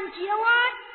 and July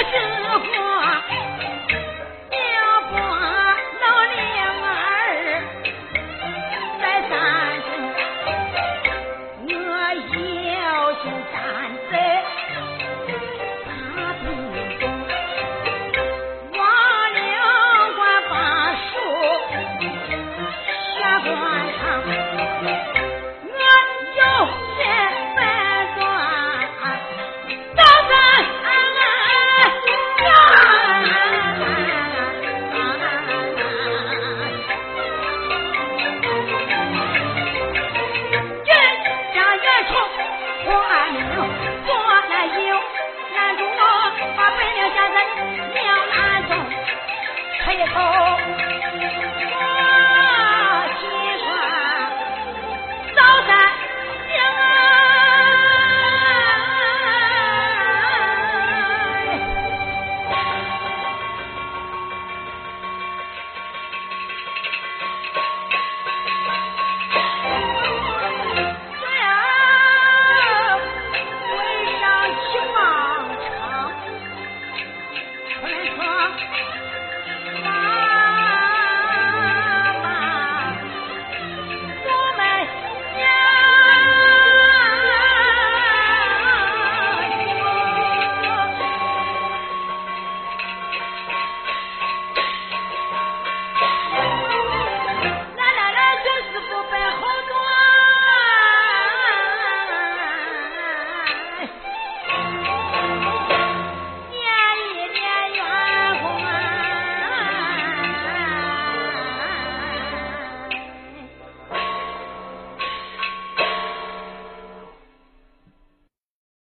あ、ち。